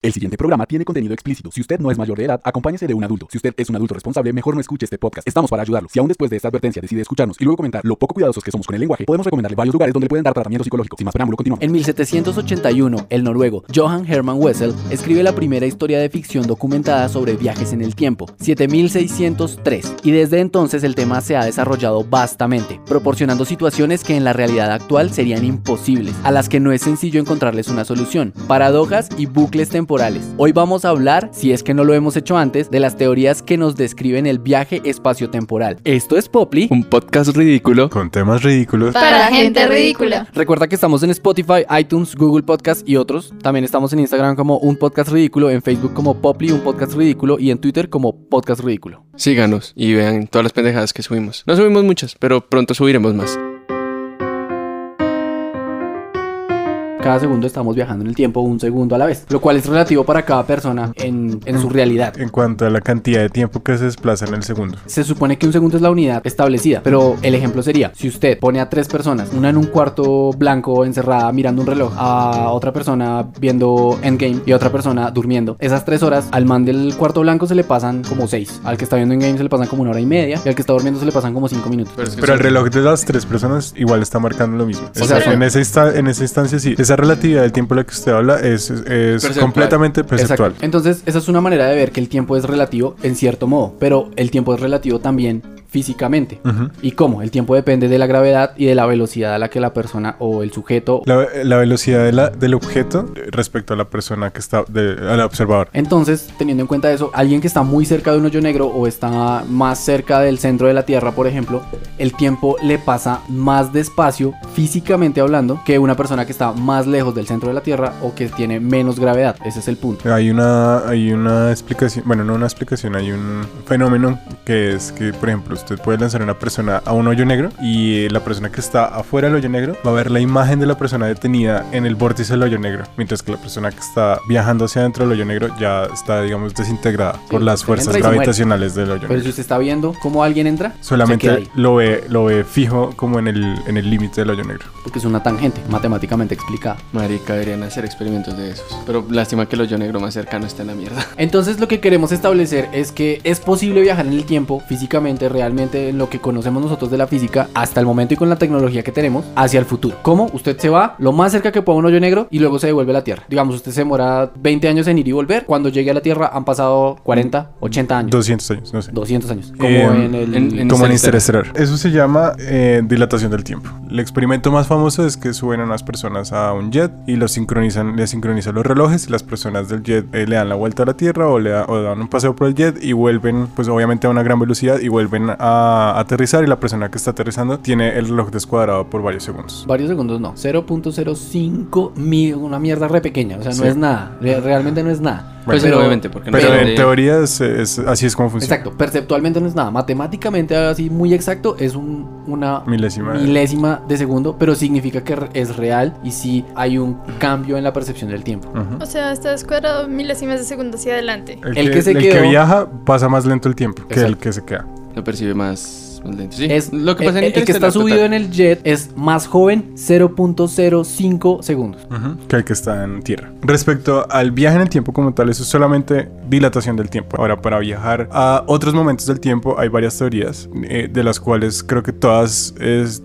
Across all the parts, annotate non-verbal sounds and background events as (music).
El siguiente programa tiene contenido explícito. Si usted no es mayor de edad, acompáñese de un adulto. Si usted es un adulto responsable, mejor no escuche este podcast. Estamos para ayudarlo. Si aún después de esta advertencia decide escucharnos y luego comentar lo poco cuidadosos que somos con el lenguaje, podemos recomendarle varios lugares donde pueden dar tratamiento psicológico. Sin más preámbulo, continuamos. En 1781, el noruego Johan Hermann Wessel escribe la primera historia de ficción documentada sobre viajes en el tiempo, 7603, y desde entonces el tema se ha desarrollado vastamente, proporcionando situaciones que en la realidad actual serían imposibles, a las que no es sencillo encontrarles una solución, paradojas y bucles temporales. Hoy vamos vamos a hablar, si es que no lo hemos hecho antes, de las teorías que nos describen el viaje espaciotemporal. Esto es Poply, un podcast ridículo con temas ridículos para gente ridícula. Recuerda que estamos en Spotify, iTunes, Google Podcast y otros. También estamos en Instagram como un podcast ridículo, en Facebook como Poply, un podcast ridículo y en Twitter como podcast ridículo. Síganos y vean todas las pendejadas que subimos. No subimos muchas, pero pronto subiremos más. Cada segundo estamos viajando en el tiempo un segundo a la vez, lo cual es relativo para cada persona en, en, su realidad. En cuanto a la cantidad de tiempo que se desplaza en el segundo. Se supone que un segundo es la unidad establecida, pero el ejemplo sería, si usted pone a tres personas, una en un cuarto blanco encerrada mirando un reloj, a otra persona viendo Endgame y otra persona durmiendo, esas tres horas al man del cuarto blanco se le pasan como seis, al que está viendo Endgame se le pasan como una hora y media y al que está durmiendo se le pasan como cinco minutos. Pero, el reloj de las tres personas igual está marcando lo mismo. o sea, en, esa en esa instancia sí. Esa relatividad del tiempo de la que usted habla es, es completamente perceptual. Entonces, esa es una manera de ver que el tiempo es relativo en cierto modo, pero el tiempo es relativo también físicamente. ¿Y cómo? El tiempo depende de la gravedad y de la velocidad a la que la persona o el sujeto... La, la velocidad de la, del objeto respecto a la persona que está, de, al observador. Entonces, teniendo en cuenta eso, alguien que está muy cerca de un hoyo negro o está más cerca del centro de la Tierra, por ejemplo, el tiempo le pasa más despacio, físicamente hablando, que una persona que está más lejos del centro de la Tierra o que tiene menos gravedad. Ese es el punto. Hay una, hay una explicación, bueno, no una explicación, hay un fenómeno que es que, por ejemplo, usted puede lanzar a una persona a un hoyo negro y la persona que está afuera del hoyo negro va a ver la imagen de la persona detenida en el vórtice del hoyo negro, mientras que la persona que está viajando hacia adentro del hoyo negro ya está, digamos, desintegrada por las fuerzas gravitacionales del hoyo negro. Pero si usted está viendo cómo alguien entra, solamente lo ve, lo ve fijo como en el en el límite del hoyo negro. Porque es una tangente matemáticamente explicada. Marica, deberían hacer experimentos de esos. Pero lástima que el hoyo negro más cercano está en la mierda. Entonces lo que queremos establecer es que es posible viajar en el tiempo físicamente, realmente en lo que conocemos nosotros de la física hasta el momento y con la tecnología que tenemos hacia el futuro. ¿Cómo? Usted se va lo más cerca que pueda un hoyo negro y luego se devuelve a la Tierra. Digamos, usted se demora 20 años en ir y volver. Cuando llegue a la Tierra han pasado 40, 80 años. 200 años, no sé. 200 años. Como en el... como en Interestelar. Eso se llama eh, dilatación del tiempo. El experimento más famoso es que suben a unas personas a un jet y los sincronizan, le sincronizan los relojes y las personas del jet eh, le dan la vuelta a la Tierra o le o dan un paseo por el jet y vuelven, pues obviamente a una gran velocidad y vuelven a aterrizar y la persona que está aterrizando tiene el reloj descuadrado por varios segundos. Varios segundos no, 0.05 mil, una mierda re pequeña, o sea, no es nada, realmente no es nada. Pues pero, obviamente, porque pero en teoría es, así es como funciona. Exacto, perceptualmente no es nada, matemáticamente así muy exacto es un, una milésima. milésima de segundo, pero significa que es real y sí hay un cambio en la percepción del tiempo. O sea, está descuadrado milésimas de segundo hacia adelante. El, que, se el que viaja pasa más lento el tiempo que el que se queda. Lo percibe más es lo que pasa el, el que está subido en el jet es más joven 0.05 segundos que el que está en tierra. Respecto al viaje en el tiempo como tal, eso es solamente dilatación del tiempo. Ahora, para viajar a otros momentos del tiempo hay varias teorías, eh, de las cuales creo que todas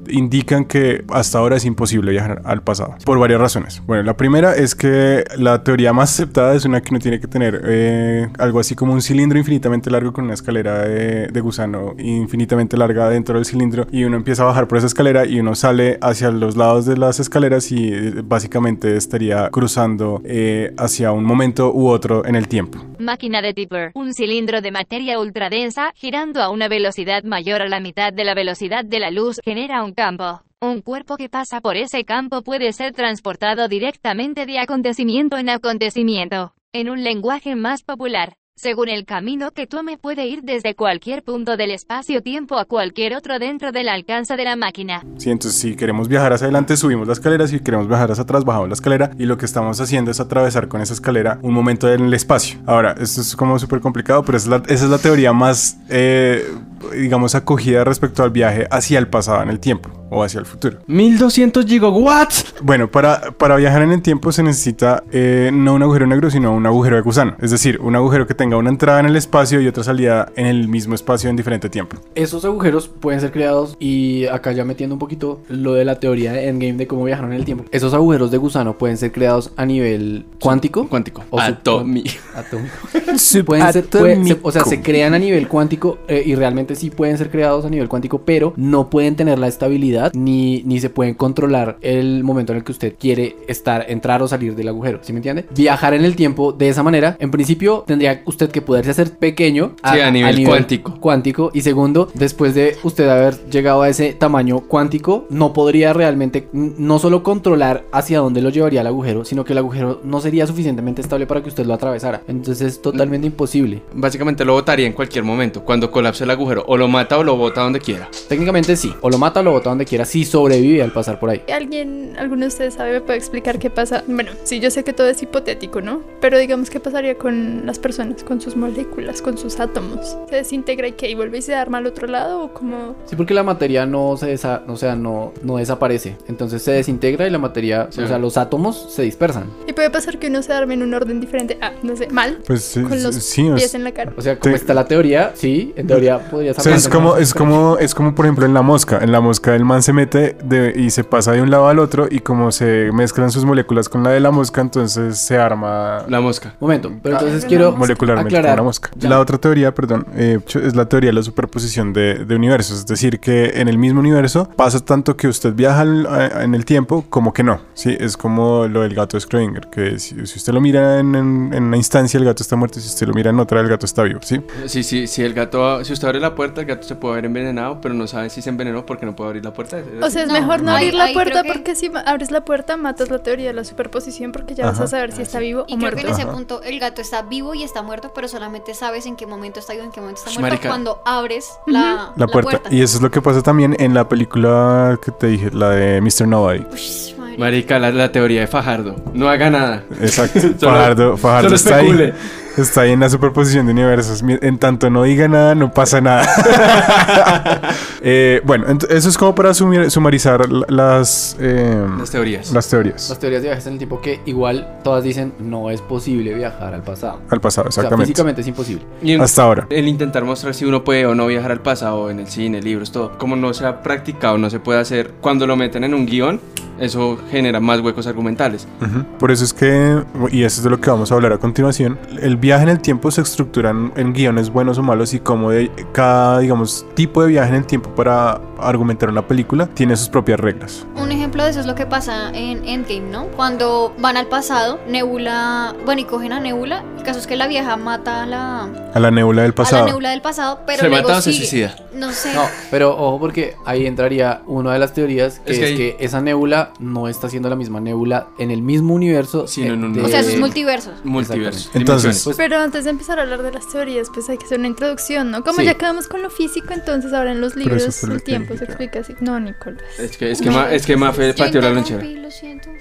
indican que hasta ahora es imposible viajar al pasado, por varias razones. Bueno, la primera es que la teoría más aceptada es una que uno tiene que tener eh, algo así como un cilindro infinitamente largo con una escalera de, de gusano infinitamente larga dentro del cilindro y uno empieza a bajar por esa escalera y uno sale hacia los lados de las escaleras y eh, básicamente estaría cruzando eh, hacia un momento u otro en el tiempo. Máquina de Tipper, un cilindro de materia ultradensa girando a una velocidad mayor a la mitad de la velocidad de la luz genera un campo. Un cuerpo que pasa por ese campo puede ser transportado directamente de acontecimiento en acontecimiento. En un lenguaje más popular, según el camino que tome puede ir desde cualquier punto del espacio-tiempo a cualquier otro dentro del alcance de la máquina. Sí, entonces si queremos viajar hacia adelante subimos la escalera, si queremos viajar hacia atrás bajamos la escalera y lo que estamos haciendo es atravesar con esa escalera un momento en el espacio. Ahora, esto es como súper complicado, pero esa es, la, teoría más... Eh, digamos, acogida respecto al viaje hacia el pasado en el tiempo o hacia el futuro. 1200 gigawatts. Bueno, para, para viajar en el tiempo se necesita eh, no un agujero negro, sino un agujero de gusano. Es decir, un agujero que tenga una entrada en el espacio y otra salida en el mismo espacio en diferente tiempo. Esos agujeros pueden ser creados y acá ya metiendo un poquito lo de la teoría de Endgame de cómo viajaron en el tiempo. Esos agujeros de gusano pueden ser creados a nivel cuántico. Cuántico. O Atomi. Atómico. (laughs) Pueden ser- puede- se- o sea, se crean a nivel cuántico eh, y realmente sí pueden ser creados a nivel cuántico, pero no pueden tener la estabilidad ni, ni se pueden controlar el momento en el que usted quiere estar, entrar o salir del agujero. ¿Sí me entiende? Viajar en el tiempo de esa manera, en principio tendría usted que poderse hacer pequeño Sí, a nivel cuántico. cuántico. Y segundo, después de usted haber llegado a ese tamaño cuántico, no podría realmente no solo controlar hacia dónde lo llevaría el agujero, sino que el agujero no sería suficientemente estable para que usted lo atravesara. Entonces es totalmente imposible. Básicamente lo botaría en cualquier momento. Cuando colapse el agujero. O lo mata o lo bota donde quiera. Técnicamente sí, o lo mata o lo bota donde quiera, si sobrevive al pasar por ahí. ¿Alguien, alguno de ustedes sabe, me puede explicar qué pasa? Bueno, sí, yo sé que todo es hipotético, ¿no? Pero digamos, ¿qué pasaría con las personas, con sus moléculas, con sus átomos? ¿Se desintegra y qué? ¿Y vuelve y se arma al otro lado? ¿O como...? Sí, porque la materia no se desa- o sea, no, no desaparece. Entonces se desintegra y la materia, Sí. o sea, los átomos se dispersan. Y puede pasar que uno se arme en un orden diferente. Ah, no sé, mal. Pues eh, Con los sí, pies en la cara. O sea, como Sí. está la teoría, sí, en teoría (laughs) podría o sea, es como, es como, es como por ejemplo en la mosca. En la mosca el man se mete de- y se pasa de un lado al otro y como se mezclan sus moléculas con la de la mosca, entonces se arma La mosca. Momento, pero Ah, entonces quiero molecularmente aclarar. con la mosca. Ya. La otra teoría, perdón, eh, es la teoría de la superposición de, de universos. Es decir, que en el mismo universo pasa tanto que usted viaja al- a- en el tiempo como que no. Sí, es como lo del gato de Schrödinger, que si, si usted lo mira en, en- en una instancia, el gato está muerto, y si usted lo mira en otra, el gato está vivo. Sí, Sí, sí, si el gato, si usted abre la puerta, el gato se puede haber envenenado, pero no sabe si se envenenó porque no puede abrir la puerta. O sea, es No, mejor no abrir la puerta que- porque si abres la puerta matas la teoría de la superposición porque ya vas a saber si está vivo Y o creo que muerto. en ese Ajá. punto el gato está vivo y está muerto, pero solamente sabes en qué momento está vivo, en qué momento está muerto marica. cuando abres la, la puerta. Y eso es lo que pasa también en la película que te dije, la de Mr. Nobody. Ush, marica. Marica, la, la teoría de Fajardo. No haga nada. Exacto. (laughs) Solo- Fajardo, Fajardo solo está ahí. Está ahí en la superposición de universos. En tanto no diga nada, no pasa nada. (laughs) Eh, bueno, eso es como para sumir- sumarizar la- las, eh, Las teorías. las teorías Las teorías de viajes en el tiempo que igual todas dicen no es posible viajar al pasado. al pasado, O sea, exactamente. físicamente es imposible. Y en- Hasta ahora. el intentar mostrar si uno puede o no viajar al pasado en el cine, libros, todo. Como no se ha practicado, no se puede hacer. Cuando lo meten en un guion, eso genera más huecos argumentales. Ujú. Por eso es que, y eso es de lo que vamos a hablar a continuación, el viaje en el tiempo se estructura en, guiones buenos o malos y como de cada, digamos, tipo de viaje en el tiempo para argumentar una película tiene sus propias reglas. Ejemplo de eso es lo que pasa en Endgame, ¿no? Cuando van al pasado, Nebula, bueno, y cogen a Nebula. El caso es que la vieja mata a la, A la nebula del a pasado. la Nebula del pasado, pero ¿Se luego mata o se sigue. suicida? No sé. No, pero ojo porque ahí entraría una de las teorías que Es es, que esa nébula no está siendo la misma nébula en el mismo universo. Sino en un- de- O sea, esos multiversos. Multiverso. Entonces-. Pues- Pero antes de empezar a hablar de las teorías, pues hay que hacer una introducción, ¿no? Como Sí. ya quedamos con lo físico, entonces ahora en los libros el tiempo se explica así. No, Nicolás. es que, es que, ma, es que Mafe La lonchera.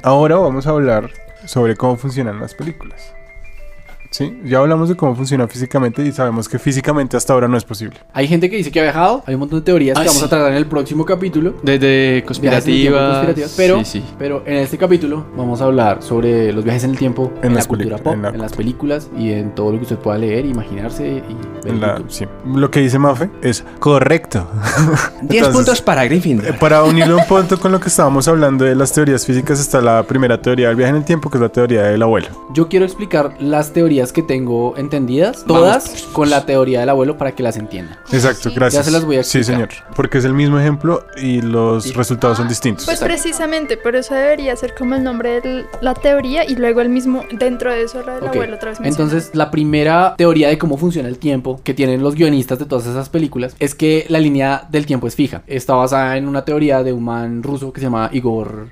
Ahora vamos a hablar sobre cómo funcionan las películas. Sí, ya hablamos de cómo funciona físicamente y sabemos que físicamente hasta ahora no es posible. Hay gente que dice que ha viajado, hay un montón de teorías Ah, que vamos sí. a tratar en el próximo capítulo. Desde conspirativas. conspirativas, pero, Sí, sí. pero en este capítulo vamos a hablar sobre los viajes en el tiempo En en, la las cultura pop, en en, la- las películas y en todo lo que usted pueda leer, imaginarse y ver la-. Lo que dice Mafe es correcto. (laughs) 10 Entonces, puntos para Gryffindor. Eh, Para unirlo un (laughs) punto con lo que estábamos hablando de las teorías físicas está la primera teoría del viaje en el tiempo, que es la teoría del abuelo. Yo quiero explicar las teorías que tengo entendidas, Vamos. todas con la teoría del abuelo para que las entiendan. Exacto, sí? gracias. Ya se las voy a Sí, explicar. señor. Porque es el mismo ejemplo y los resultados son distintos. Pues Exacto. precisamente, por eso debería ser como el nombre de la teoría y luego el mismo dentro de eso la del Ok, abuelo otra vez. Entonces, la primera teoría de cómo funciona el tiempo que tienen los guionistas de todas esas películas es que la línea del tiempo es fija. Está basada en una teoría de un man ruso que se llama Igor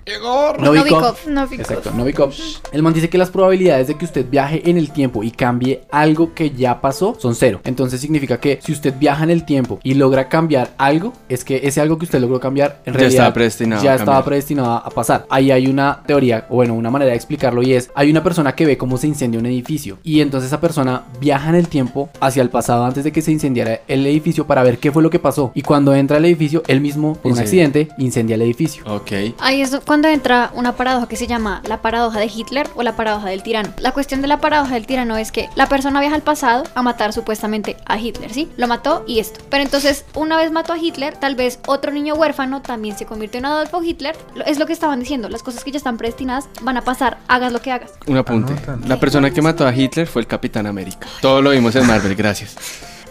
Novikov. No, Vico. Exacto, Novikov. El man dice que las probabilidades de que usted viaje en el tiempo y cambie algo que ya pasó son cero. Entonces significa que si usted viaja en el tiempo y logra cambiar algo, es que ese algo que usted logró cambiar en Ya realidad estaba predestinado ya a estaba predestinado a pasar. Ahí hay una teoría, o bueno, una manera de explicarlo y es, hay una persona que ve cómo se incendia un edificio y entonces esa persona viaja en el tiempo hacia el pasado antes de que se incendiara el edificio para ver qué fue lo que pasó. Y cuando entra al edificio, él mismo, por un accidente, incendia el edificio. Ok. Ahí es cuando entra una paradoja que se llama la paradoja de Hitler o la paradoja del tirano. La cuestión de la paradoja del tirano es que la persona viaja al pasado a matar supuestamente a Hitler, ¿sí? Lo mató y esto. Pero entonces, una vez mató a Hitler, tal vez otro niño huérfano también se convirtió en Adolfo Hitler. Es lo que estaban diciendo, las cosas que ya están predestinadas van a pasar, hagas lo que hagas. Un apunte. La persona que mató a Hitler fue el Capitán América. Todo lo vimos en Marvel, gracias.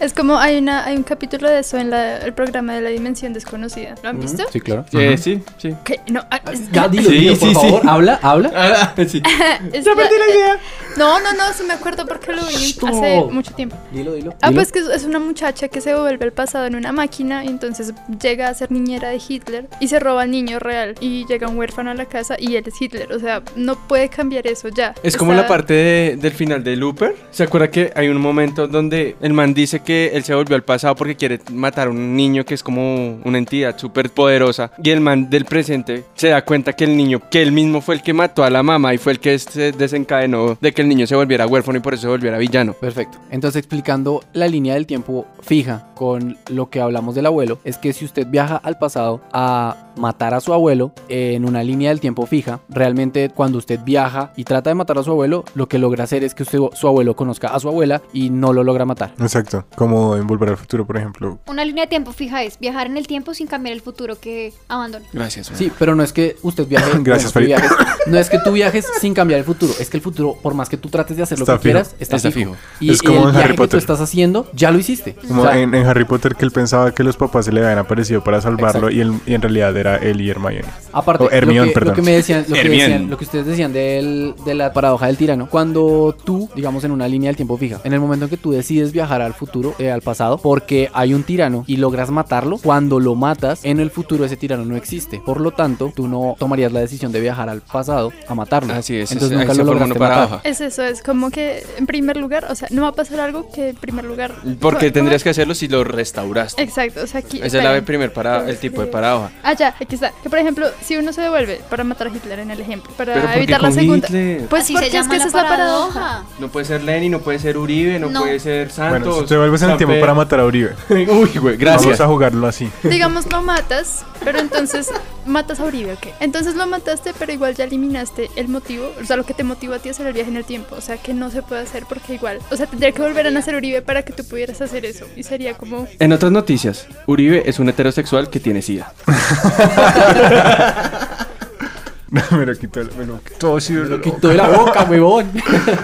Es como hay una hay un capítulo de eso en la- el programa de la dimensión desconocida. ¿Lo han visto? Sí, claro. Eh, sí, sí. ¿Qué? No, ah, es- Ya, dilo, Sí, dilo, por sí, sí. favor. Habla, habla. Ah, sí. (laughs) es la- eh, No, no, no, sí me acuerdo porque lo vi hace mucho tiempo. Dilo, dilo. Ah, dilo. pues que es- una muchacha que se vuelve al pasado en una máquina y entonces llega a ser niñera de Hitler y se roba al niño real y llega un huérfano a la casa y él es Hitler. O sea, no puede cambiar eso ya. Es como Está- la parte de- del final de Looper. ¿Se acuerda que hay un momento donde el man dice que él se volvió al pasado porque quiere matar a un niño que es como una entidad súper poderosa? Y el man del presente se da cuenta que el niño, que él mismo fue el que mató a la mamá y fue el que se desencadenó de que el niño se volviera huérfano y por eso se volviera villano. Perfecto. Entonces, explicando la línea del tiempo fija con lo que hablamos del abuelo, es que si usted viaja al pasado a matar a su abuelo en una línea del tiempo fija, realmente cuando usted viaja y trata de matar a su abuelo, lo que logra hacer es que usted, su abuelo conozca a su abuela y no lo logra matar. Exacto. Como en Volver al Futuro, por ejemplo. Una línea de tiempo fija es viajar en el tiempo sin cambiar el futuro que abandona. Gracias. Sí, pero no es que usted viaje. (coughs) Gracias, bueno, viajes- no es que tú viajes sin cambiar el futuro. Es que el futuro, por más que tú trates de hacer lo Está que quieras, fijo. está, Está fijo. fijo. Y, Es como el en viaje Harry que tú Potter. estás haciendo, ya lo hiciste. Como O sea, en, en Harry Potter que él pensaba que los papás se le habían aparecido para salvarlo y, él- y en realidad era él y Hermione. Aparte, O Hermione, lo, que, perdón. lo que me decían, lo que, Hermione. decían- lo que ustedes decían del- de la paradoja del tirano, cuando tú, digamos, en una línea del tiempo fija, en el momento en que tú decides viajar al futuro, eh, al pasado, porque hay un tirano y logras matarlo, cuando lo matas, en el futuro ese tirano no existe. Por lo tanto, tú no tomarías la decisión de viajar al pasado a matarlo. Así es, Entonces ahí nunca lo lograste matar. paradoja. Es eso, es como que en primer lugar, o sea, no va a pasar algo que en primer lugar. Porque ¿Cómo- tendrías que hacerlo si lo restauraste. Exacto, o sea, aquí. Esa es la primer para el tipo de paradoja. Ah, ya, aquí está. Que por ejemplo, si uno se devuelve para matar a Hitler en el ejemplo, para Pero ¿por qué evitar la segunda. Hitler? Pues Así porque se es que esa la es la paradoja. No puede ser Lenin, no puede ser Uribe, no, No. puede ser Santos. Bueno, si te vuelves en el tiempo para matar a Uribe. (laughs) Uy, güey, gracias. Vamos a jugarlo así. Digamos, lo matas, pero entonces matas a Uribe, ¿ok? Entonces lo mataste, pero igual ya eliminaste el motivo, o sea, lo que te motivó a ti a hacer el viaje en el tiempo. O sea, que no se puede hacer porque igual, o sea, tendría que volver a nacer Uribe para que tú pudieras hacer eso. Y sería como. En otras noticias, Uribe es un heterosexual que tiene SIDA. (laughs) (laughs) me lo quitó. Me lo quitó Quitó de la boca, huevón.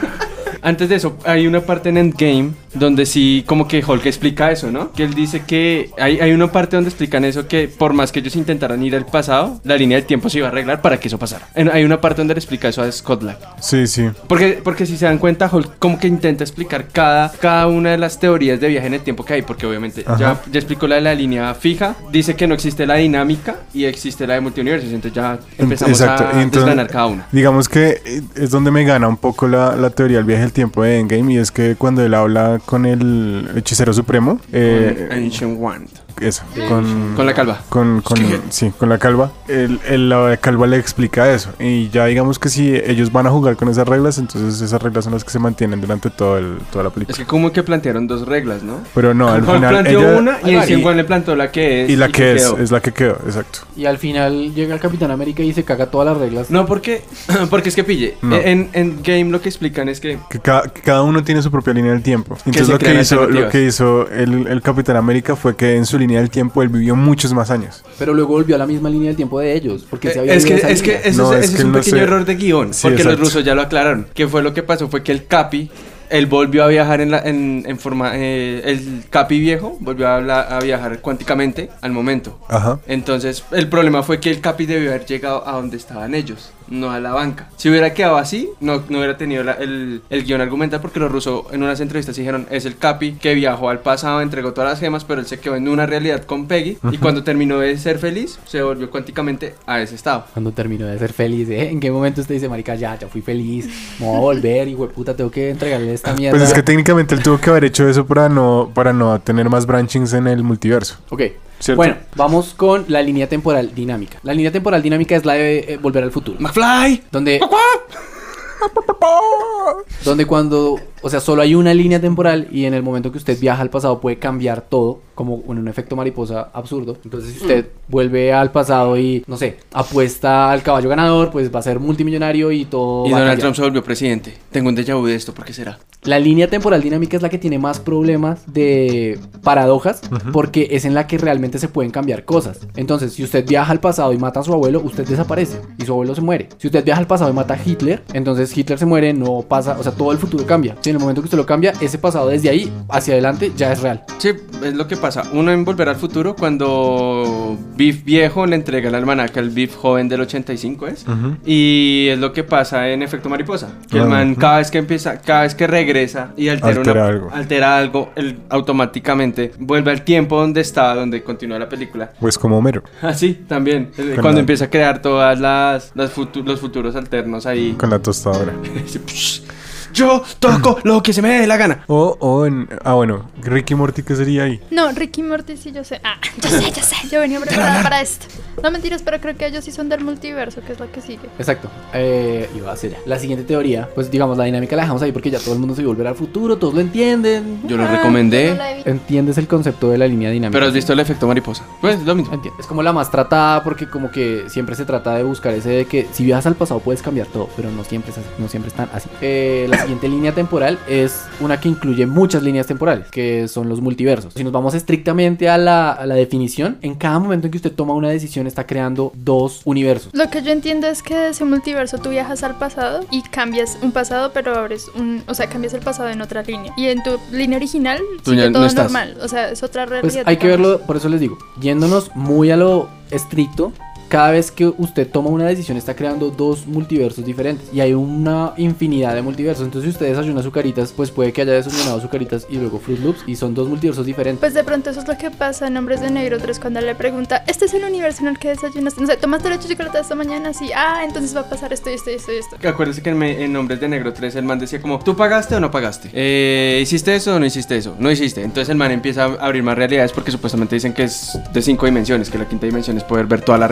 (laughs) Antes de eso, hay una parte en Endgame donde sí, como que Hulk explica eso, ¿no? Que él dice que hay, hay una parte donde explican eso, que por más que ellos intentaran ir al pasado, la línea del tiempo se iba a arreglar para que eso pasara. En- hay una parte donde le explica eso a Scott Lang. Sí, sí. Porque, porque si se dan cuenta, Hulk como que intenta explicar cada, cada una de las teorías de viaje en el tiempo que hay, porque obviamente Ajá. ya, ya explicó la de la línea fija, dice que no existe la dinámica y existe la de multiuniversos, entonces ya empezamos Exacto, a entonces- desgranar cada una. Digamos que eh, es donde me gana un poco la, la teoría del viaje del tiempo de Endgame y es que cuando él habla con el hechicero supremo, eh, Ancient Wand. Eso, con, Con la calva. con, con- sí, con la calva, el, el- la calva le explica eso y ya digamos que si ellos van a jugar con esas reglas, entonces esas reglas son las que se mantienen durante todo el, toda la Es película. que como que plantearon dos reglas, ¿no? Pero no, al (laughs) final planteó ella- una y y- Wand le planteó la que es. y la que es, quedó. es la que quedó, exacto. Y al final llega el Capitán América y se caga todas las reglas. No, porque, (clears throat) porque es que pille. No. En, en Game lo que explican es que Que cada, que cada uno tiene su propia línea del tiempo. Entonces lo que, hizo, lo que hizo el, el Capitán América fue que en su línea del tiempo él vivió muchos más años. Pero luego volvió a la misma línea del tiempo de ellos. Porque se había es que, es que línea. eso No, es, es ese que es un no pequeño sé. error de guion. Sí, porque los exacto. rusos ya lo aclararon. Que fue lo que pasó fue que el Capi, él volvió a viajar en, la, en, en forma. eh, el Capi viejo volvió a, habla- a viajar cuánticamente al momento. Ajá. Entonces, el problema fue que el Capi debió haber llegado a donde estaban ellos, no a la banca. Si hubiera quedado así, no, no hubiera tenido la- el, el guion argumental, porque los rusos en unas entrevistas dijeron: es el Capi que viajó al pasado, entregó todas las gemas, pero él se quedó en una realidad con Peggy. Y cuando terminó de ser feliz, se volvió cuánticamente a ese estado. Cuando terminó de ser feliz, ¿eh? ¿En qué momento usted dice, marica, ya, ya fui feliz, me voy a volver y puta, tengo que entregarle esta mierda? Pues es que técnicamente él tuvo que haber hecho eso para no, para no tener más branchings en el multiverso. Ok. ¿Cierto? Bueno, vamos con la línea temporal dinámica. La línea temporal dinámica es la de eh, volver al futuro. ¡McFly! Donde, donde cuando O sea, solo hay una línea temporal y en el momento que usted viaja al pasado puede cambiar todo, como en un efecto mariposa absurdo. Entonces, si usted vuelve al pasado y, no sé, apuesta al caballo ganador, pues va a ser multimillonario y todo. Y va Donald. Trump se volvió presidente. Tengo un déjà vu de esto, ¿por qué será? La línea temporal dinámica es la que tiene más problemas de paradojas porque es en la que realmente se pueden cambiar cosas. Entonces, si usted viaja al pasado y mata a su abuelo, usted desaparece y su abuelo se muere. Si usted viaja al pasado y mata a Hitler, entonces Hitler se muere, no pasa, o sea, todo el futuro cambia. Si en el momento que usted lo cambia, ese pasado desde ahí hacia adelante ya es real. Sí, es lo que pasa. Uno en Volver al Futuro, cuando Biff viejo le entrega el almanaque al Biff joven del 85, ¿es? Y es lo que pasa en Efecto Mariposa. Que el Ah, man cada vez que empieza, cada vez que regresa y altera, Altera una- algo. altera algo, él automáticamente vuelve al tiempo donde estaba, donde continúa la película. Pues como Homero, (laughs) Así, también. Eh, Con Cuando la- empieza a crear todas las, las futu- los futuros alternos ahí. con la tostadora. (laughs) Dice, "Psh, Yo toco (clears throat) lo que se me dé la gana. O, o en. Ah, bueno, Ricky Morty, ¿qué sería ahí? No, Ricky Morty sí yo sé. Ah, yo (clears throat) sé, yo sé. Yo venía preparada para esto. No mentiras, pero creo que ellos sí son del multiverso, que es la que sigue. Exacto. Eh, iba a ser ya. La siguiente teoría, pues digamos, la dinámica la dejamos ahí porque ya todo el mundo se vio volver al futuro, todos lo entienden. Yo lo Ah, recomendé. no la. Entiendes el concepto de la línea dinámica. Pero has visto el efecto mariposa. Pues lo mismo. Entiendo. Es como la más tratada porque como que siempre se trata de buscar ese de que si viajas al pasado puedes cambiar todo, pero no siempre es así, no siempre están así. Eh, la siguiente línea temporal es una que incluye muchas líneas temporales, que son los multiversos. Si nos vamos estrictamente a la, a la definición, en cada momento en que usted toma una decisión está creando dos universos. Lo que yo entiendo es que de ese multiverso tú viajas al pasado y cambias un pasado, pero abres un. O sea, cambias el pasado en otra línea. Y en tu línea original Tú sigue no todo estás. normal. O sea, es otra realidad. Pues hay que verlo, por eso les digo, yéndonos muy a lo estricto, cada vez que usted toma una decisión está creando dos multiversos diferentes y hay una infinidad de multiversos. Entonces, si usted desayuna azucaritas, pues puede que haya desayunado azucaritas y luego Fruit Loops y son dos multiversos diferentes. Pues de pronto eso es lo que pasa en Hombres de Negro 3 cuando le pregunta, este es el universo en el que desayunaste, no sé, tomaste leche de chocolate esta mañana, sí, ah, entonces va a pasar esto y esto y esto y esto. Acuérdese que en, me- en Hombres de Negro 3 el man decía como, ¿tú pagaste o no pagaste? Eh, ¿Hiciste eso o no hiciste eso? No hiciste. Entonces el man empieza a abrir más realidades porque supuestamente dicen que es de cinco dimensiones, que la quinta dimensión es poder ver todas las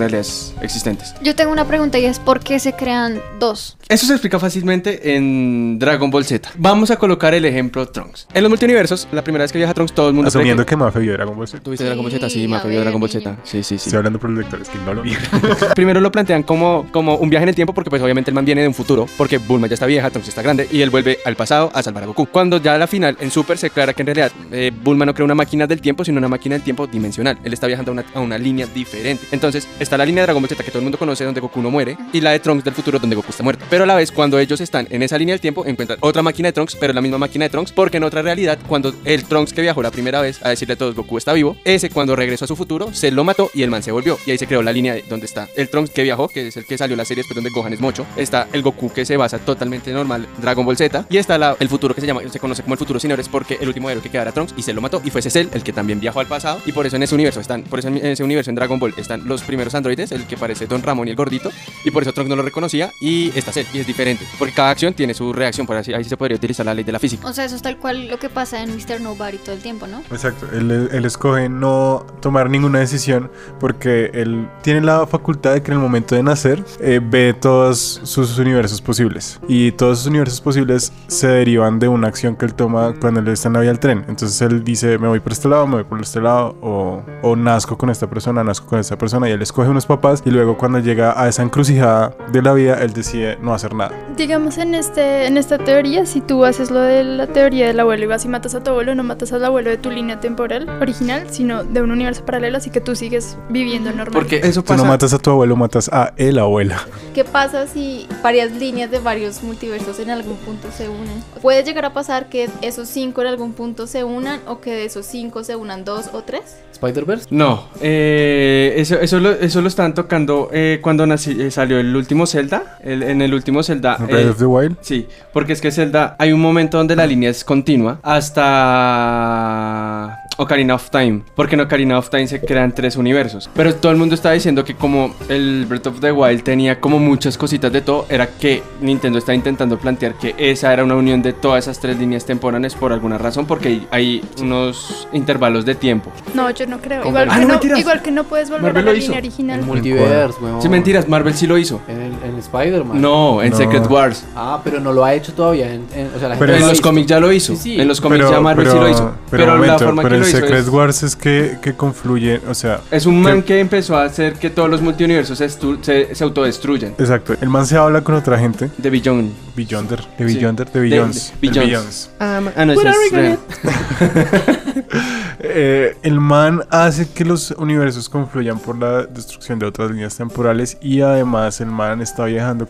existentes. Yo tengo una pregunta y es ¿por qué se crean dos? Eso se explica fácilmente en Dragon Ball Z. Vamos a colocar el ejemplo Trunks. En los multiversos, la primera vez que viaja Trunks, todo el mundo cree Asumiendo que... que Mafia vio Dragon Ball Z. ¿Tuviste Dragon Ball Z? Sí, Sí, a vio Dragon Ball Z. Sí, sí, sí. Estoy hablando por los lectores que no lo vieron. (laughs) Primero lo plantean como, como un viaje en el tiempo porque pues obviamente el man viene de un futuro porque Bulma ya está vieja, Trunks está grande y él vuelve al pasado a salvar a Goku. Cuando ya a la final en Super se aclara que en realidad eh, Bulma no crea una máquina del tiempo sino una máquina del tiempo dimensional. Él está viajando a una, a una línea diferente. Entonces está la línea de Dragon Ball Z que todo el mundo conoce donde Goku no muere y la de Trunks del futuro donde Goku está muerto. Pero a la vez cuando ellos están en esa línea del tiempo encuentran otra máquina de Trunks pero la misma máquina de Trunks porque en otra realidad cuando el Trunks que viajó la primera vez a decirle a todos Goku está vivo, ese cuando regresó a su futuro se lo mató y el man se volvió. Y ahí se creó la línea de donde está el Trunks que viajó, que es el que salió la serie después donde Gohan es mocho, está el Goku que se basa totalmente normal Dragon Ball Z y está el futuro que se llama se conoce como el futuro sin héroes porque el último héroe que queda era Trunks y se lo mató y fue Cell el que también viajó al pasado y por eso en ese universo están por eso en ese universo en Dragon Ball están los primeros androides, el que parece Don Ramón y el gordito y por eso Trunks no lo reconocía y está Cell y es diferente porque cada acción tiene su reacción por así ahí sí se podría utilizar la ley de la física. O sea, eso es tal cual lo que pasa en Mr. Nobody todo el tiempo, ¿no? Exacto, él, él escoge no tomar ninguna decisión porque él tiene la facultad de que en el momento de nacer eh, ve todos sus universos posibles y todos sus universos posibles se derivan de una acción que él toma cuando él está en la vía del tren. Entonces él dice, me voy por este lado, me voy por este lado o, o nazco con esta persona, nazco con esta persona y él escoge unos papás y luego cuando llega a esa encrucijada de la vida, él decide no hacer nada. Digamos en este en esta teoría, si tú haces lo de la teoría del abuelo y vas y matas a tu abuelo, no matas al abuelo de tu línea temporal original, sino de un universo paralelo, así que tú sigues viviendo normal. Porque eso Tú no pasa matas a tu abuelo, matas a el abuela. ¿Qué pasa si varias líneas de varios multiversos en algún punto se unen? Puede llegar a pasar que esos cinco en algún punto se unan o que de esos cinco se unan dos o tres. Spider-Verse. No, eh, eso, eso, lo, eso lo estaban tocando eh, cuando nací- eh, salió el último Zelda. el- en el último Zelda. Breath eh, of the Wild. Sí, porque es que Zelda hay un momento donde la línea es continua hasta Ocarina of Time, porque en Ocarina of Time se crean tres universos. Pero todo el mundo está diciendo que como el Breath of the Wild tenía como muchas cositas de todo, era que Nintendo está intentando plantear que esa era una unión de todas esas tres líneas temporales por alguna razón, porque hay, unos intervalos de tiempo. No, yo no creo. Ah, que no, no, mentiras. igual que no puedes volver Marvel a la lo hizo. línea original. El multiverse, weón. Sí, mentiras, Marvel sí lo hizo. En, el, en Spider-Man. No, No, en No. Secret Wars. Ah, pero no lo ha hecho todavía. En, en- o sea, la gente Pero no en ha los visto. cómics ya lo hizo. Sí, sí. En los cómics ya Marvel sí lo hizo. Pero, momento, la forma pero que en lo hizo Secret es, Wars es que, que confluye, o sea... es un man que- empezó a hacer que todos los multiuniversos se, estu- se, se autodestruyan. Exacto, el man se habla con otra gente, De Beyond. Beyonder, de Sí. Beyonder, de Beyonds, de Beyonds. Beyonds. Ah, ah, no, ese es. (laughs) Eh, el man hace que los universos confluyan por la destrucción de otras líneas temporales y además el man está viajando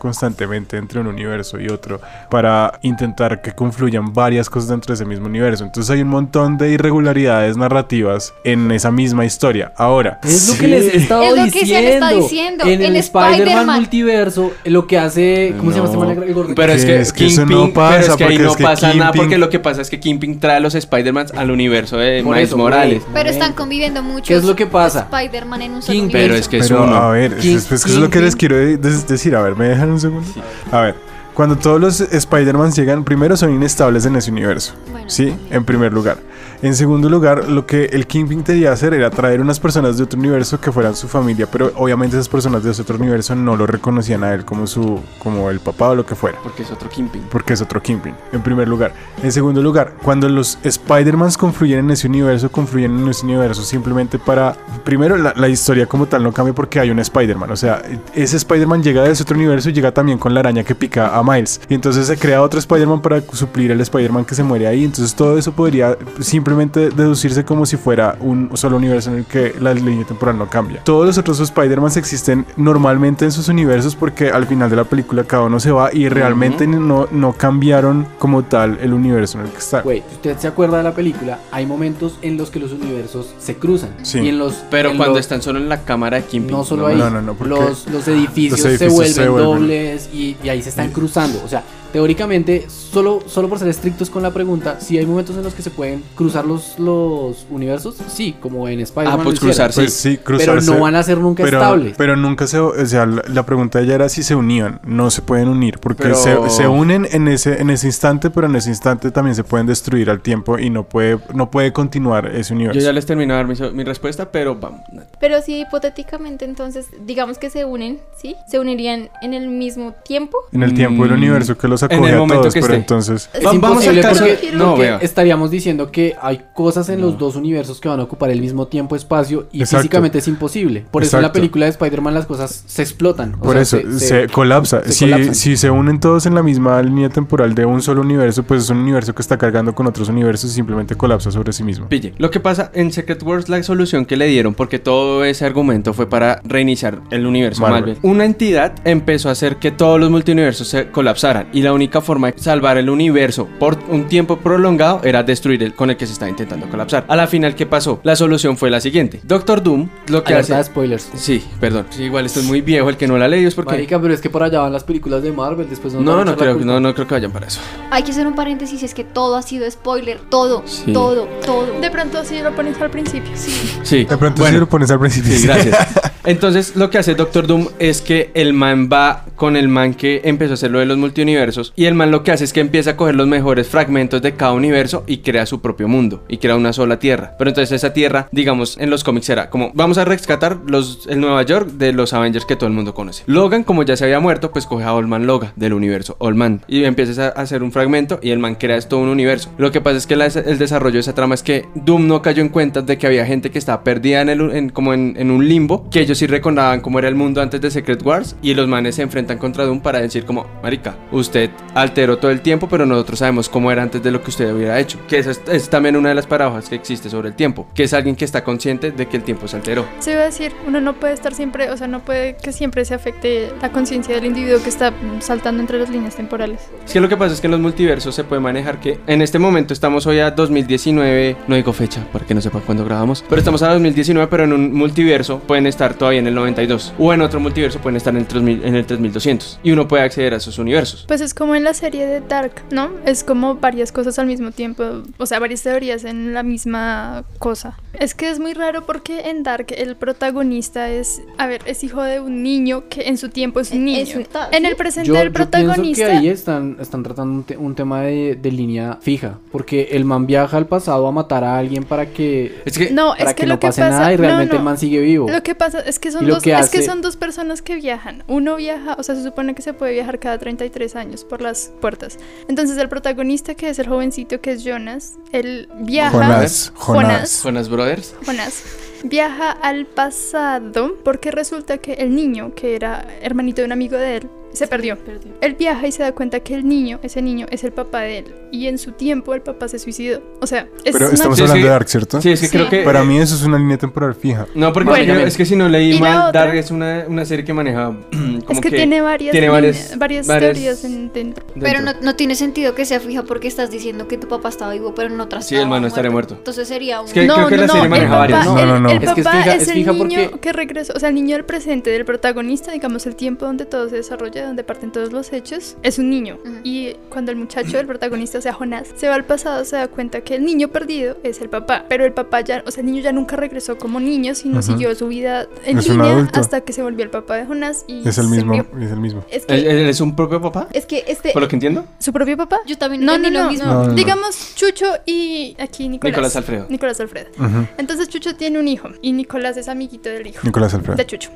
entre un universo y otro para intentar que confluyan varias cosas dentro de ese mismo universo. Entonces hay un montón de irregularidades narrativas en esa misma historia. Ahora, Es lo que sí, les he estado Es lo que diciendo. se le está diciendo. En el En Spider-Man Spider-Man. multiverso, lo que hace. ¿Cómo se llama este No. man? El gordo. Pero es Que que, es que eso no pasa, pero es que ahí porque no es que pasa nada Kingpin- porque lo que pasa es que Kingpin trae a los Spider-Man al universo de Por Miles eso, Morales. Pero están conviviendo mucho. ¿Qué es lo que pasa? Spider-Man en un solo King- universo. Pero es que es Pero uno. a ver, es, King- es- es que es lo que les quiero de- de- decir. A ver, ¿me dejan un segundo? A ver, cuando todos los Spider-Man llegan, primero son inestables en ese universo. Bueno. ¿Sí? En primer lugar. En segundo lugar, lo que el Kingpin quería hacer era traer unas personas de otro universo que fueran su familia, pero obviamente esas personas de ese otro universo no lo reconocían a él como su como el papá o lo que fuera. Porque es otro Kingpin. Porque es otro Kingpin, en primer lugar. En segundo lugar, cuando los Spider-Mans confluyen en ese universo, confluyen en ese universo simplemente para... Primero, la, la historia como tal no cambia porque hay un Spider-Man. O sea, ese Spider-Man llega de ese otro universo y llega también con la araña que pica a Miles. Y entonces se crea otro Spider-Man para suplir el Spider-Man que se muere ahí. Entonces todo eso podría simplemente deducirse como si fuera un solo universo en el que la línea temporal no cambia. Todos los otros Spider-Man existen normalmente en sus universos porque al final de la película cada uno se va y realmente no, no cambiaron como tal el universo en el que está. Güey, si usted se acuerda de la película, hay momentos en los que los universos se cruzan. Sí. Y en los, Pero en cuando los- están solo en la cámara de Kingpin. No solo no, ahí, no, no, no, porque los, los edificios, los edificios se, vuelven se vuelven. dobles y, y ahí se están cruzando. O sea, teóricamente, solo, solo por ser estrictos con la pregunta, si hay momentos en los que se pueden cruzar los, los universos, sí, como en Spider-Man. Ah, pues hicieron. cruzar, Pues sí. sí, Pero cruzarse. no van a ser nunca pero, estables. pero nunca se, o sea, la, la pregunta de ella era si se unían, no se pueden unir, porque Pero- se, se unen en ese, en ese instante, pero en ese instante también se pueden destruir al tiempo y no puede, no puede continuar ese universo. Yo ya les termino de dar mi, mi respuesta, pero vamos. Pero si hipotéticamente entonces, digamos que se unen, ¿sí? Se unirían en el mismo tiempo. En el tiempo del Mm, universo que los en el acoge a momento todos, que pero esté. entonces... Es Va- vamos imposible al caso- porque, no, porque vea. estaríamos diciendo que hay cosas en los dos universos que van a ocupar el mismo tiempo, espacio y Exacto. físicamente es imposible. Por eso en la película de Spider-Man las cosas se explotan. o Por sea, eso, se, colapsa. se si, si se unen todos en la misma línea temporal de un solo universo, pues es un universo que está cargando con otros universos y simplemente colapsa sobre sí mismo. Pille. Lo que pasa en Secret Wars, la solución que le dieron, porque todo ese argumento fue para reiniciar el universo Marvel. Marvel. Una entidad empezó a hacer que todos los multiversos se colapsaran. Y la única forma de salvar el universo por un tiempo prolongado era destruir el con el que se estaba intentando colapsar. A la final, ¿qué pasó? La solución fue la siguiente: Doctor Doom lo que Alerta de hace. spoilers. Sí, perdón. Sí, igual esto es muy viejo. El que no la leyó es porque. Marica, pero es que por allá van las películas de Marvel, después No, no la creo, no, no creo que vayan para eso. Hay que hacer un paréntesis, es que todo ha sido spoiler. Todo, Sí. todo, todo. De pronto sí lo pones al principio. Sí. Sí. De pronto Bueno. si lo pones al principio. Sí, gracias. (laughs) Entonces, lo que hace Doctor Doom es que el man va con el man que empezó a hacer lo de los multiuniversos. Y el man lo que hace es que empieza a coger los mejores fragmentos de cada universo y crea su propio mundo. Y crea una sola tierra. Pero entonces esa tierra, digamos, en los cómics era como, vamos a rescatar los, el Nueva York de los Avengers que todo el mundo conoce. Logan, como ya se había muerto, pues coge a Old Man Logan del universo Old Man. Y empiezas a hacer un fragmento y el man crea todo un universo. Lo que pasa es que la- el desarrollo de esa trama es que Doom no cayó en cuenta de que había gente que estaba perdida en, el, como en, en un limbo, que ellos sí recordaban cómo era el mundo antes de Secret Wars y los manes se enfrentan contra Doom para decir como, marica, usted alteró todo el tiempo, pero nosotros sabemos cómo era antes de lo que usted hubiera hecho. Que esa es, es también una de las paradojas que existe sobre el tiempo, que es alguien que está consciente de que el tiempo se alteró. Se iba a decir, uno no puede estar siempre, o sea, no puede que siempre se afecte la conciencia del individuo que está saltando entre las líneas temporales. Es que lo que pasa es que en los multiversos se puede manejar que en este momento estamos hoy a 2019, no digo fecha para que no sepan cuándo grabamos, pero estamos a 2019, pero en un multiverso pueden estar todavía en el 92 o en otro multiverso pueden estar en el, 3000 en el 3200 y uno puede acceder a esos universos. Pues es como en la serie de Dark, ¿no? Es como varias cosas al mismo tiempo, o sea, varias teorías en la misma cosa. Es que es muy raro porque en Dark el protagonista es, a ver, es hijo de un niño que en su tiempo es un niño. Es un- en el presente Yo, del yo pienso que protagonista... ahí están, están tratando un, te- un tema de, de línea fija. Porque el man viaja al pasado a matar a alguien para que, Es que No, para es que, que, lo no que pase pasa... nada y no, realmente no. el man sigue vivo. Lo que pasa es que son dos, que es que hace- son dos personas que viajan. Uno viaja, o sea, se supone que se puede viajar cada 33 años por las puertas. Entonces el protagonista, que es el jovencito que es Jonas, él viaja. Jonás, Jonás. Jonas Brothers. Jonas, Viaja al pasado porque resulta que el niño, que era hermanito de un amigo de él, se perdió. Él viaja y se da cuenta que el niño, ese niño, es el papá de él. Y en su tiempo el papá se suicidó. O sea, es Pero una- estamos Sí, hablando sí. de Dark, ¿cierto? Sí, es que Sí. creo que. Para mí eso es una línea temporal fija. No, porque Bueno. yo- es que si no leí mal, otra- Dark es una, una serie que maneja. (clears throat) como es que, tiene varias, tiene varias- varias, varias- teorías en- dentro. Pero no, no tiene sentido que sea fija porque estás diciendo que tu papá estaba vivo, pero en otras Sí, el man no estaría muerto. Entonces sería un... Es que- creo que la serie el maneja papá, varias. No, el, no, no. el Es que es papá fija- es, es el fija niño porque- que regresó, o sea, el niño del presente del protagonista, digamos el tiempo donde todo se desarrolla, donde parten todos los hechos, es un niño. Y cuando el muchacho, el protagonista, sea, Jonás, se va al pasado, se da cuenta que el niño perdido es el papá. Pero el papá ya, o sea, el niño ya nunca regresó como niño, sino siguió su vida en Es línea hasta que se volvió el papá de Jonás y Es el mismo, es el mismo. Es que, ¿Él, él es un propio papá? es que este. Por lo que entiendo. ¿Su propio papá? Yo también No, no, entendí lo no, mismo. No, no, no. Digamos Chucho y aquí Nicolás. Nicolás Alfredo. Nicolás Alfredo. Entonces Chucho tiene un hijo y Nicolás es amiguito del hijo. Nicolás Alfredo. De Chucho.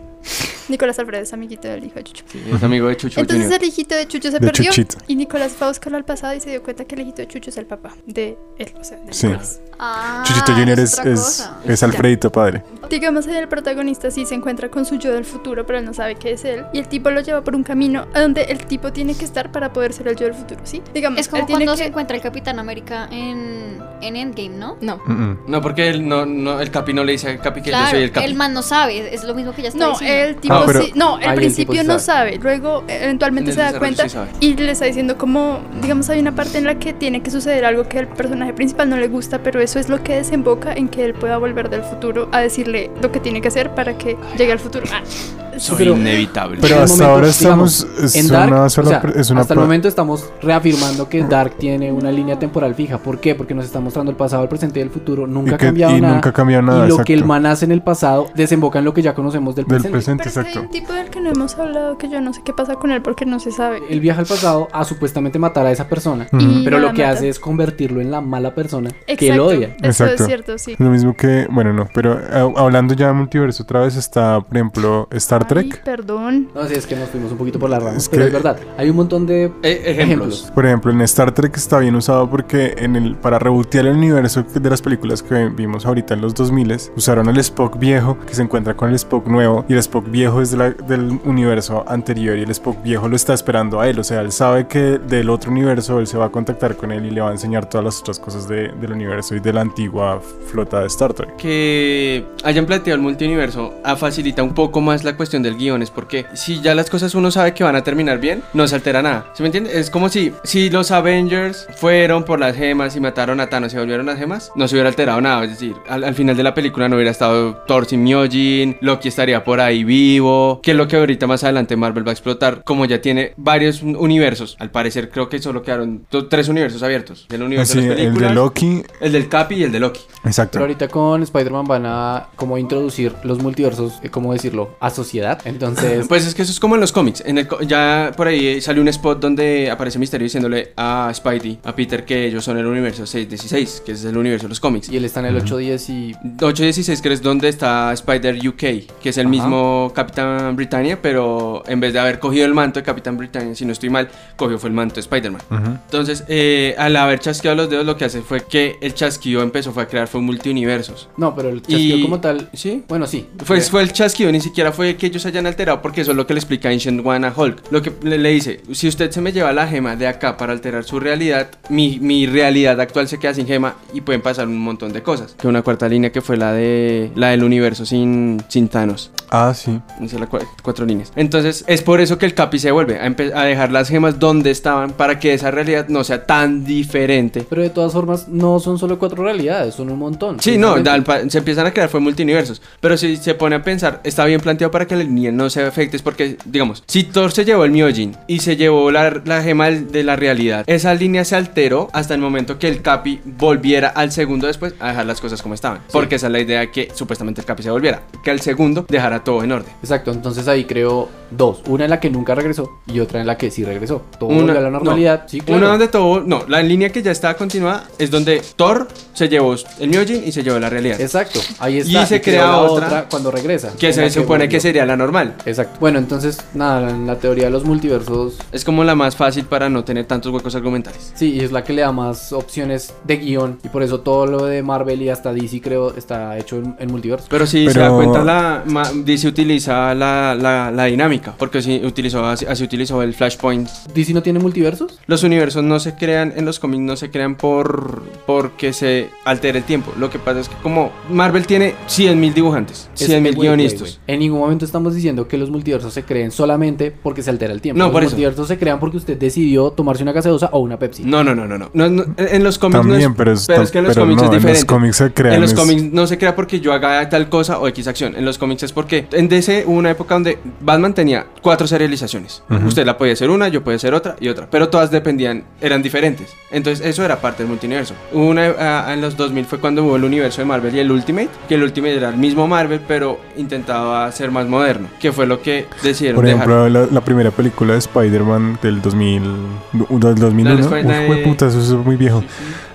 Nicolás Alfredo es amiguito del hijo de Chucho. Sí, es amigo de Chucho Entonces Junior. el hijito de Chucho se De perdió Chuchito. y Nicolás fue a buscarlo al pasado y se dio cuenta que el hijito de Chucho es el papá de él, o sea, de Sí. Nicolás. Ah, Chuchito Junior es, es, es Alfredito padre. Digamos ahí el protagonista sí se encuentra con su yo del futuro, pero él no sabe qué es él. Y el tipo lo lleva por un camino a donde el tipo tiene que estar para poder ser el yo del futuro, ¿sí? Digamos, Es como él tiene cuando que... se encuentra el Capitán América en, en Endgame, ¿no? No. Mm, mm. No, porque él no, no, el Capi no le dice al Capi que yo Claro, soy el Capi. el man no sabe, es lo mismo que ya está No, diciendo. el tipo Ah, pero- sí. No, el principio no sabe. sabe. Luego, eventualmente se da cuenta sí y le está diciendo como, digamos, hay una parte en la que tiene que suceder algo que al personaje principal no le gusta, pero eso es lo que desemboca en que él pueda volver del futuro a decirle lo que tiene que hacer para que llegue al futuro. Ah, Soy pero- inevitable. Pero En el hasta momento, ahora digamos, estamos. Es en Dark, una sola. o sea, pre- es una hasta el momento estamos reafirmando que Dark tiene una línea temporal fija. ¿Por qué? Porque nos está mostrando el pasado, el presente y el futuro. Nunca Y ha cambiado y nada. nunca ha cambiado nada, Y lo que el exacto. man hace en el pasado desemboca en lo que ya conocemos del Del presente. presente, pero es que hay exacto. un tipo del que no hemos hablado que yo no sé qué pasa con él porque no se sabe. Él viaja al pasado a supuestamente matar a esa persona. Pero lo que mata. hace es convertirlo en la mala persona que él Exacto, odia. Eso Exacto. es cierto, sí. Lo mismo que. Bueno, no. Pero eh, hablando ya de multiverso otra vez, está, por ejemplo, Star Trek. perdón. No sé, es que nos fuimos un poquito por la rama. Es pero que- es verdad. Hay un montón de Eh, ejemplos. ejemplos. Por ejemplo, en Star Trek está bien usado porque en el para rebotear el universo de las películas que vimos ahorita en los 2000 usaron el Spock viejo que se encuentra con el Spock nuevo y el Spock viejo es de la- del universo anterior y el Spock viejo lo está esperando a él, o sea, él sabe que del otro universo él se va a contactar con él y le va a enseñar todas las otras cosas de- del universo y de la antigua flota de Star Trek. que hayan planteado el multiverso ah, facilita un poco más la cuestión del guion, es porque si ya las cosas uno sabe que van a terminar bien, no se altera nada. ¿Sí me entiende? Es como si, si los Avengers fueron por las gemas y mataron a Thanos y volvieron las gemas, no se hubiera alterado nada. Es decir, al, al final de la película no hubiera estado Thor sin Myojin, Loki estaría por ahí vivo, que es lo que ahorita más adelante Marvel va a explotar, como ya tiene varios universos. Al parecer creo que solo quedaron tres universos abiertos. El universo de las el películas, de Loki, el del Capi y el de Loki. exacto. Pero ahorita con Spider-Man van a como introducir los multiversos, eh, ¿cómo decirlo? A sociedad. Entonces, (laughs) Pues es que eso es como en los cómics. En el, ya por ahí salió un spot donde aparece Misterio diciéndole a Spidey, a Peter, que ellos son el universo 616, que es el universo de los cómics. y él está en el 810 y 816, que es donde está Spider UK, que es el Ajá. mismo Capitán Britannia, pero en vez de haber cogido el manto de Capitán Britannia, si no estoy mal, cogió fue el manto de Spider-Man. Entonces, eh, al haber chasqueado los dedos, lo que hace fue que el chasquido empezó fue a crear fue multiuniversos. No, pero el chasquido Y- como tal. ¿Sí? Bueno, sí. Fue, fue el chasquido, ni siquiera fue que ellos hayan alterado, porque eso es lo que le explica Ancient One a Hulk. Lo que le, le dice, si usted se me lleva la gema de acá para alterar su realidad, mi, mi realidad actual se queda sin gema y pueden pasar un montón de cosas. Que una cuarta línea que fue la de la del universo sin, sin Thanos. Ah, sí. Esa es la cua- cuatro líneas. Entonces, es por eso que el Capi se vuelve a, a dejar las gemas donde estaban para que esa realidad no sea tan diferente. Pero de todas formas, no son solo cuatro realidades, son un montón. Sí, no, se empiezan a crear fue multiversos. Pero si se pone a pensar, está bien planteado para que la línea no se afecte. Es porque, digamos, si Thor se llevó el Myojin y se llevó la, la gema de la realidad, esa línea se alteró hasta el momento que el Capi volviera al segundo después a dejar las cosas como estaban. Porque esa es la idea que supuestamente el Capi se volviera. Que al segundo dejara todo en orden. Exacto, entonces ahí creo dos. Una en la que nunca regresó y otra en la que sí regresó. Todo Una- volvió a la normalidad. Sí, claro. Una donde todo, no, la línea que ya está continuada es donde Thor se llevó el Myojin y se llevó la realidad. Exacto, ahí Y está. se creó crea la otra cuando regresa. Que se supone que sería la normal. Exacto. Bueno, entonces, nada, la teoría de los multiversos, Es como la más fácil para no tener tantos huecos argumentales. sí, y es la que le da más opciones de guion. Y por eso todo lo de Marvel y hasta DC, creo, está hecho en, en multiverso. Pero si se da cuenta, la, ma- DC utiliza la, la, la dinámica. Porque si utilizó, así, así utilizó el Flashpoint. ¿DC no tiene multiversos? Los universos no se crean, en los cómics no se crean por porque se altere el tiempo. Lo que pasa es que como Marvel tiene 100.000 dibujantes, Es 100.000 que, güey, guionistas. En ningún momento estamos diciendo que los multiversos se creen solamente porque se altera el tiempo. No, los por eso. multiversos se crean porque usted decidió tomarse una gaseosa o una Pepsi. No, no, no, no, no. No, no, En los cómics no También, es, pero, es, es que en los pero cómics no, es en diferente. los cómics se crean. En los es- cómics no se crea porque yo haga tal cosa o X acción. En los cómics es porque en DC hubo una época donde Batman tenía cuatro serializaciones. Ujú. Usted la podía hacer una, yo podía hacer otra y otra. Pero todas dependían, eran diferentes. Entonces eso era parte del multiverso. Una, ah, en los 2000 fue cuando hubo el universo de Marvel y el Ultimate. Que el Ultimate era el mismo Marvel, pero intentaba ser más moderno. Que fue lo que decidieron Por dejar. ejemplo, la, la primera película de Spider-Man del 2000, del 2001. La de Spider- la Uf, de- puta, eso es muy viejo.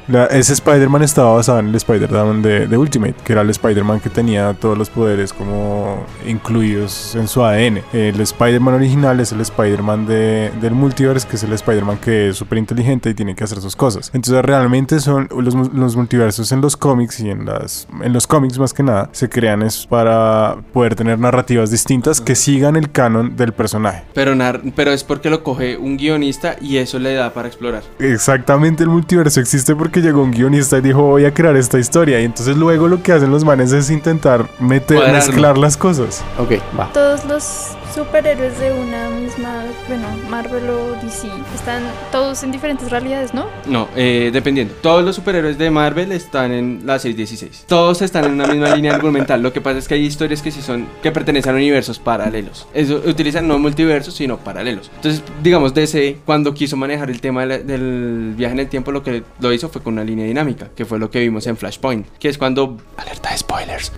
La- ese Spider-Man estaba basado en el Spider-Man de, de Ultimate, que era el Spider-Man que tenía todos los poderes como incluidos en su ADN. El Spider-Man original es el Spider-Man de, del multiverse, que es el Spider-Man que es súper inteligente y tiene que hacer sus cosas. Entonces realmente son los, los multiversos en los cómics y en, las, en los cómics más que nada se crean es para poder tener narrativas distintas que sigan el canon del personaje. Pero, pero es porque lo coge un guionista y eso le da para explorar. Exactamente, el multiverso existe porque llegó un guionista y dijo voy a crear esta historia y entonces luego lo que hacen los manes es intentar meter, Cuadrarlo. mezclar las cosas. Ok, va. Todos los superhéroes de una misma, bueno, Marvel o DC, están todos en diferentes realidades, ¿no? No, eh, dependiendo. Todos los superhéroes de Marvel están en la 616. Todos están en una misma línea argumental. Lo que pasa es que hay historias que sí son que pertenecen a universos paralelos. Eso utilizan no multiversos, sino paralelos. Entonces, digamos, DC cuando quiso manejar el tema del viaje en el tiempo, lo que lo hizo fue con una línea dinámica, que fue lo que vimos en Flashpoint, que es cuando alerta de spoilers.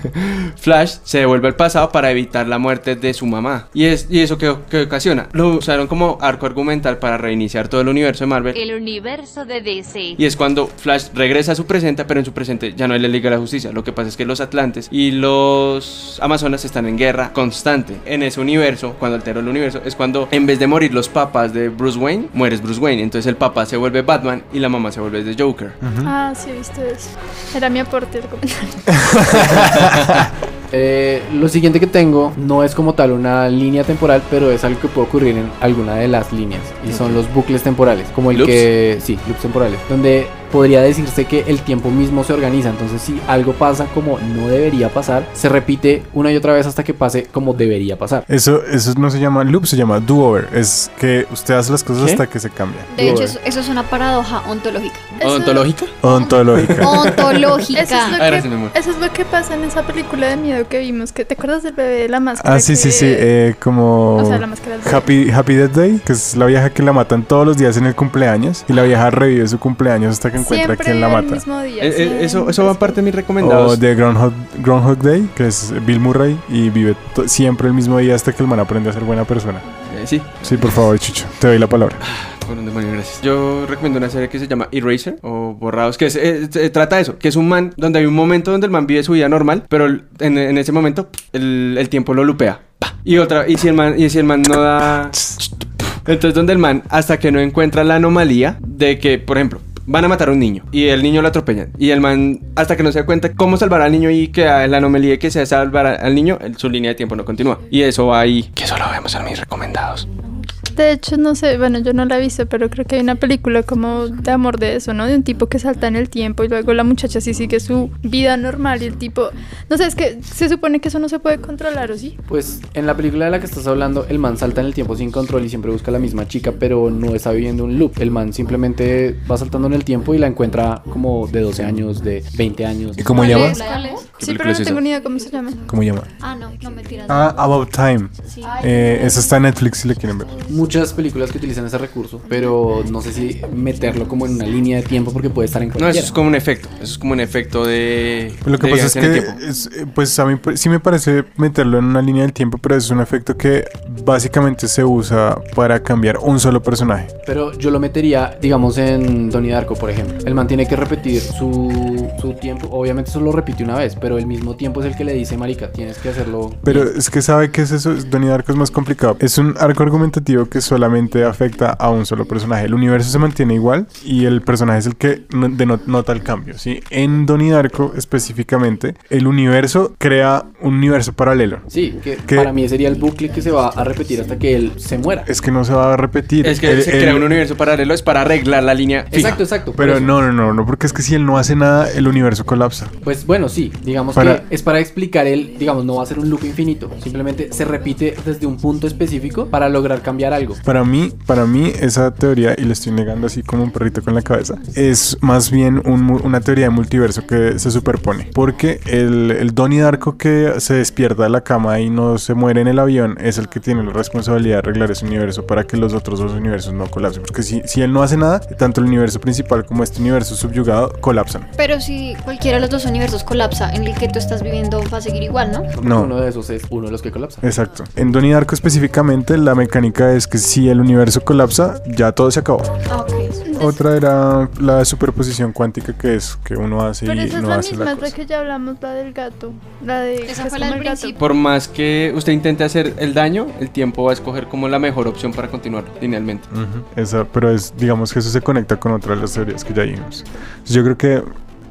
(laughs) Flash se devuelve al pasado para evitar la muerte de su mamá. ¿Y, es, y eso que, ocasiona? Lo usaron como arco argumental para reiniciar todo el universo de Marvel. El universo de DC. Y es cuando Flash regresa a su presente, pero en su presente ya no hay la Liga de la Justicia. Lo que pasa es que los Atlantes y los Amazonas están en guerra constante. En ese universo, cuando alteró el universo, es cuando en vez de morir los papás de Bruce Wayne, mueres Bruce Wayne. Entonces el papá se vuelve Batman y la mamá se vuelve The Joker. Ah, sí, he visto eso. Era mi aporte comentario. (laughs) Eh, lo siguiente que tengo no es como tal una línea temporal, pero es algo que puede ocurrir en alguna de las líneas. Y son los bucles temporales, como el ¿Loops? que... Sí, loops temporales. Donde podría decirse que el tiempo mismo se organiza. Entonces si algo pasa como no debería pasar, se repite una y otra vez hasta que pase como debería pasar. Eso, eso no se llama loop, se llama do-over. Es que usted hace las cosas ¿Qué? hasta que se cambian. De hecho, eso, eso es una paradoja ontológica. ¿Odontológica? Ontológica. (laughs) Ontológica. Eso es, lo que, sí, eso es lo que pasa en esa película de miedo que vimos. Que, ¿Te acuerdas del bebé de la máscara? Ah, sí, sí, que- sí. eh, como O sea, la máscara del. Happy, Happy Death Day, que es la vieja que la matan todos los días en el cumpleaños. Y la vieja revive su cumpleaños hasta que encuentra Siempre quién la el mata. mismo día. Eh, eh, eso, eso va parte de mis recomendados. O de Groundhog, Groundhog Day, que es Bill Murray y vive siempre el mismo día hasta que el man aprende a ser buena persona. Eh, sí, Sí, por favor, Chucho, te doy la palabra. por un demonio, gracias. Yo recomiendo una serie que se llama Eraser o Borrados, que es, eh, trata de eso, que es un man donde hay un momento donde el man vive su vida normal, pero el- en, en ese momento el, el tiempo lo lupea. Y otra, y si el man, y si el man no da. Entonces donde el man, hasta que no encuentra la anomalía de que, por ejemplo, van a matar a un niño y el niño lo atropellan. Y el man, hasta que no se da cuenta cómo salvar al niño y que la anomalía de que sea salvar al niño, su línea de tiempo no continúa. Y eso va ahí. Que eso lo vemos en mis recomendados. De hecho, no sé, bueno, yo no la he visto, pero creo que hay una película como de amor de eso, ¿no? De un tipo que salta en el tiempo y luego la muchacha sí sigue su vida normal y el tipo, no sé, es que se supone que eso no se puede controlar, ¿o sí? Pues en la película de la que estás hablando, el man salta en el tiempo sin control y siempre busca a la misma chica, pero no está viviendo un loop. El man simplemente va saltando en el tiempo y la encuentra como de 12 años, de 20 años. ¿Y cómo ¿Cuál llama? es? ¿Cuál es? ¿Qué Sí, pero es no esa? tengo ni idea cómo se llama. ¿Cómo llama? Ah, no, no mentiras. Ah, About Time. Sí. Eh, eso está en Netflix si le quieren ver. Muy muchas películas que utilizan ese recurso, pero no sé si meterlo como en una línea de tiempo porque puede estar en No, cualquiera. eso es como un efecto. Eso es como un efecto de. Lo que de pasa es que, es, eh, pues a mí sí me parece meterlo en una línea del tiempo, pero es un efecto que básicamente se usa para cambiar un solo personaje. Pero yo lo metería, digamos, en Donnie Darko, por ejemplo. El man tiene que repetir su, su tiempo. Obviamente eso lo repite una vez, pero el mismo tiempo es el que le dice, marica, tienes que hacerlo. Pero bien". es que sabe que es eso, Donnie Darko es más complicado. Es un arco argumentativo que solamente afecta a un solo personaje. El universo se mantiene igual y el personaje es el que nota el cambio. ¿sí? En Donnie Darko específicamente, el universo crea un universo paralelo. Sí, que para mí sería el bucle que se va a repetir hasta que él se muera. Es que no se va a repetir. Es que se crea un universo paralelo, es para arreglar la línea. fija. Exacto, exacto. Pero no, no, no, no, porque es que si él no hace nada, el universo colapsa. Pues bueno, sí, digamos Para- que es para explicar el, digamos, no va a ser un loop infinito, simplemente se repite desde un punto específico para lograr cambiar algo. Para mí, para mí, esa teoría, y le estoy negando así como un perrito con la cabeza, es más bien un una teoría de multiverso que se superpone. Porque el, el Donnie Darko que se despierta de la cama y no se muere en el avión es el que tiene la responsabilidad de arreglar ese universo para que los otros dos universos no colapsen. Porque si, si él no hace nada, tanto el universo principal como este universo subyugado colapsan. Pero si cualquiera de los dos universos colapsa, en el que tú estás viviendo va a seguir igual, ¿no? No. Uno de esos es uno de los que colapsa. Exacto. En Donnie Darko específicamente, la mecánica es que si el universo colapsa, ya todo se acabó. Ah, ok. Otra era la superposición cuántica que es que uno hace Pero y esa es no la hace misma, la es la cosa. que ya hablamos, la del gato. La de. Esa que es fue la del el gato. principio. Por más que usted intente hacer el daño, el tiempo va a escoger como la mejor opción para continuar linealmente. Ujú. Esa, pero es, digamos que eso se conecta con otra de las teorías que ya vimos. Yo creo que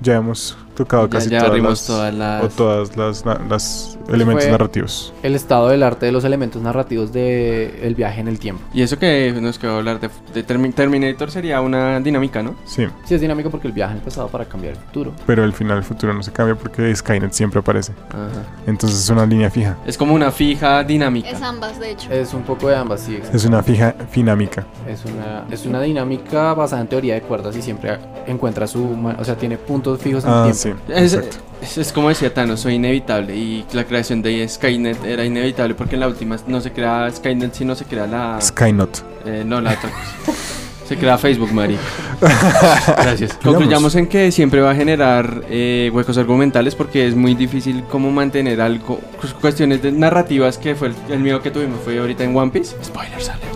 ya hemos tocado Ya- casi ya todas, abrimos las, todas las- o todas las, na- las elementos narrativos. El estado del arte de los elementos narrativos del el viaje en el tiempo. Y eso que nos quedó hablar de, de Termi- Terminator sería una dinámica, ¿no? Sí, Sí, es dinámico porque el viaje en el pasado para cambiar el futuro. pero el final del futuro no se cambia porque Skynet siempre aparece. Ajá. Entonces es una línea fija. Es como una fija dinámica. Es ambas, de hecho. Es un poco de ambas, sí. Es una fija finámica. Es una, es una dinámica basada en teoría de cuerdas y siempre encuentra su... O sea, tiene puntos fijos en Ah, el sí. Es, es- es como decía Thanos, soy inevitable y la creación de Skynet era inevitable porque en la última no se crea Skynet sino se crea la... Skynet. eh, no, la otra cosa. Se crea Facebook, Mari. Gracias. (laughs) Concluyamos en que siempre va a generar eh, huecos argumentales porque es muy difícil como mantener algo. cuestiones de narrativas que fue el, el miedo que tuvimos fue ahorita en One Piece. Spoilers alert.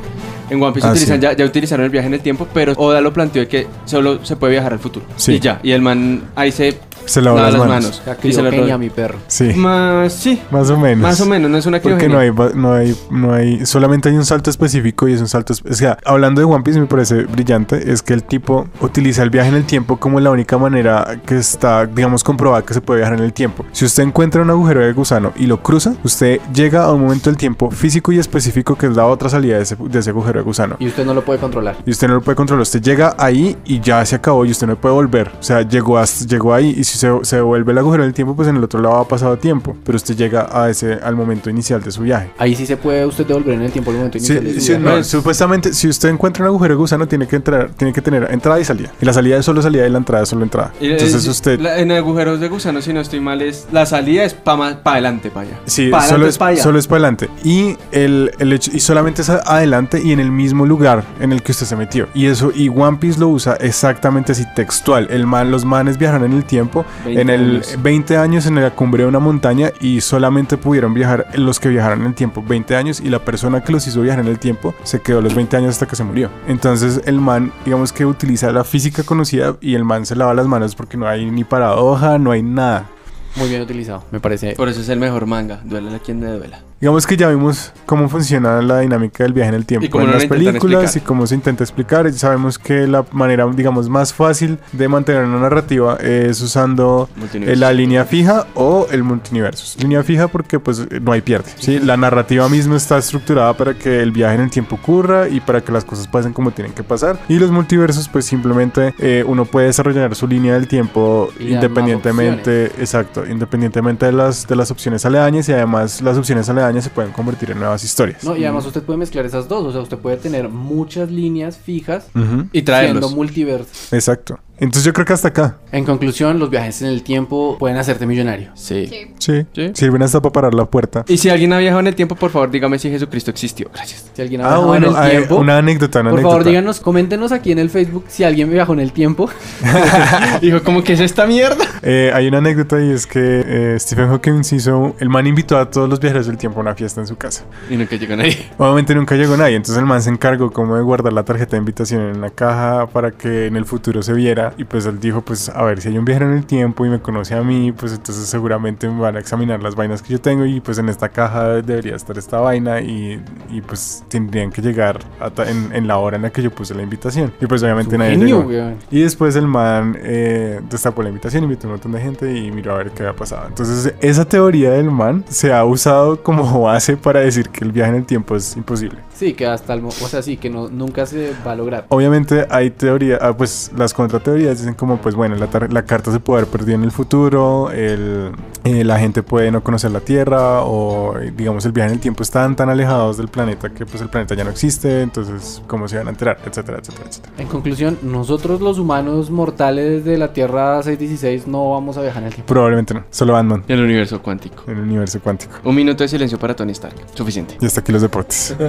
En One Piece Ah, utilizan, sí. ya, ya utilizaron el viaje en el tiempo, pero Oda lo planteó de que solo se puede viajar al futuro. Sí. Y ya. Y el man ahí se Se lava las las manos. manos. Y se lo mi perro. Sí. Más, sí. Más o menos. Más o menos, no es una Porque criogenia. no hay, no hay, no hay, solamente hay un salto específico y es un salto, o sea, hablando de One Piece me parece brillante, es que el tipo utiliza el viaje en el tiempo como la única manera que está, digamos, comprobada que se puede viajar en el tiempo. Si usted encuentra un agujero de gusano y lo cruza, usted llega a un momento del tiempo físico y específico que es la otra salida de ese, de ese agujero de gusano. Y usted no lo puede controlar. Y usted no lo puede controlar, usted llega ahí y ya se acabó y usted no puede volver. O sea, llegó, hasta, llegó ahí y si se, se devuelve el agujero del tiempo, pues en el otro lado ha pasado tiempo. Pero usted llega a ese, al momento inicial de su viaje. Ahí sí se puede usted devolver en el tiempo al momento Sí, inicial de su sí, viaje. no, Pues- supuestamente, si usted encuentra un agujero de gusano, tiene que entrar, tiene que tener entrada y salida. Y la salida es solo salida y la entrada es solo entrada. Y, Entonces eh, usted. la- en agujeros de gusano, si no estoy mal, es la salida es para pa adelante, para allá. Sí, Pa' solo es, pa' allá. solo es para adelante. Y el, el hecho, y solamente es adelante y en el mismo lugar en el que usted se metió. Y eso, y One Piece lo usa exactamente así, textual. El man, los manes viajaron en el tiempo, 20 en el años. 20 años en la cumbre de una montaña y solamente pudieron viajar los que viajaron en el tiempo 20 años y la persona que los hizo viajar en el tiempo se quedó los 20 años hasta que se murió. Entonces el man, digamos que utiliza la física conocida y el man se lava las manos porque no hay ni paradoja, no hay nada. Muy bien utilizado, me parece. Por eso es el mejor manga. Duele a quien le duela. Digamos que ya vimos cómo funciona la dinámica del viaje en el tiempo en no las películas explicar. y cómo se intenta explicar. Sabemos que la manera, digamos, más fácil de mantener una narrativa es usando la línea fija o el multiverso. Línea fija porque pues no hay pierde. ¿sí? La narrativa misma está estructurada para que el viaje en el tiempo ocurra y para que las cosas pasen como tienen que pasar. Y los multiversos pues simplemente eh, uno puede desarrollar su línea del tiempo Y independientemente, exacto, independientemente de las, de las opciones aledañas y además las opciones aledañas se pueden convertir en nuevas historias. No, y además usted puede mezclar esas dos, o sea, usted puede tener muchas líneas fijas Ujú, Y traerlos. siendo multiverso. Exacto. Entonces yo creo que hasta acá. En conclusión, los viajes en el tiempo pueden hacerte millonario. Sí. Sí. Sí. Sí. Sirven hasta para parar la puerta. Y si alguien ha viajado en el tiempo, por favor, dígame si Jesucristo existió. Gracias. Si alguien ha Ah, viajado bueno, en el hay tiempo, una anécdota, una por anécdota. favor, díganos, coméntenos aquí en el Facebook si alguien viajó en el tiempo. (laughs) Dijo, ¿cómo que es esta mierda? Eh, hay una anécdota y es que eh, Stephen Hawking hizo. El man invitó a todos los viajeros del tiempo una fiesta en su casa. Y nunca llegó nadie. Obviamente nunca llegó nadie, entonces el man se encargó como de guardar la tarjeta de invitación en una caja para que en el futuro se viera. Y pues él dijo: Pues a ver, si hay un viajero en el tiempo y me conoce a mí, pues entonces seguramente me van a examinar las vainas que yo tengo. Y pues en esta caja debería estar esta vaina. Y, y, pues tendrían que llegar en, en la hora en la que yo puse la invitación. Y pues obviamente nadie genio, llegó. weón. Y después el man eh, destapó la invitación, invitó a un montón de gente y miró a ver qué había pasado. Entonces, esa teoría del man se ha usado como base para decir que el viaje en el tiempo es imposible. Sí, que hasta el mo- o sea, sí, que no, nunca se va a lograr. Obviamente hay teoría, ah, pues las contrateorías dicen como, pues bueno, la, la carta se puede haber perdido en el futuro, el, eh, la gente puede no conocer la Tierra o digamos el viaje en el tiempo están tan alejados del planeta que pues el planeta ya no existe, entonces cómo se van a enterar, etcétera, etcétera, etcétera. En conclusión, nosotros los humanos mortales de la Tierra 616 no vamos a viajar en el tiempo. Probablemente no, solo Ant-Man En el universo cuántico. en el universo cuántico. Un minuto de silencio para Tony Stark. Suficiente. Y hasta aquí los deportes. (laughs)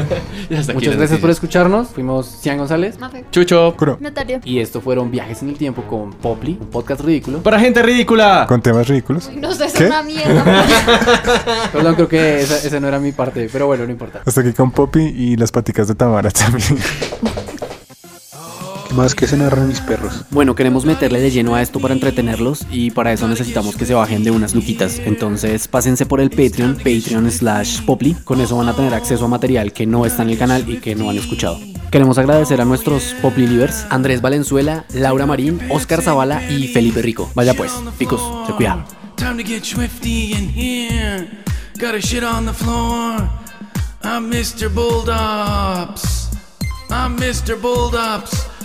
Y hasta aquí Muchas gracias por escucharnos. Fuimos Cian González. Mafe. Chucho. Kuro. Natalia. Y esto fueron Viajes en el Tiempo con Poply, un podcast ridículo. Para gente ridícula. Con temas ridículos. No sé, es una mierda. (laughs) Perdón, creo que esa, esa no era mi parte, pero bueno, no importa. Hasta aquí con Poppy y las paticas de Tamara también. (laughs) Más que se narran mis perros. Bueno, queremos meterle de lleno a esto para entretenerlos y para eso necesitamos que se bajen de unas luquitas. Entonces pásense por el Patreon, Patreon slash Poply. Con eso van a tener acceso a material que no está en el canal y que no han escuchado. Queremos agradecer a nuestros Poply Livers, Andrés Valenzuela, Laura Marín, Oscar Zavala y Felipe Rico. Vaya pues, picos, se cuidan. Time to get swifty in here. Got a shit on the floor. I'm Mr. Bulldops. I'm Mr. Bulldops.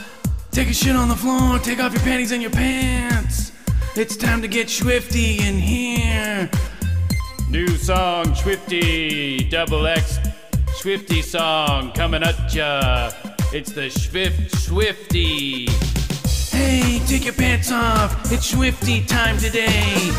Take a shit on the floor. Take off your panties and your pants. It's time to get swifty in here. New song, Swifty, double X, Swifty song coming at ya. It's the Swift Swifty. Hey, take your pants off. It's swifty time today.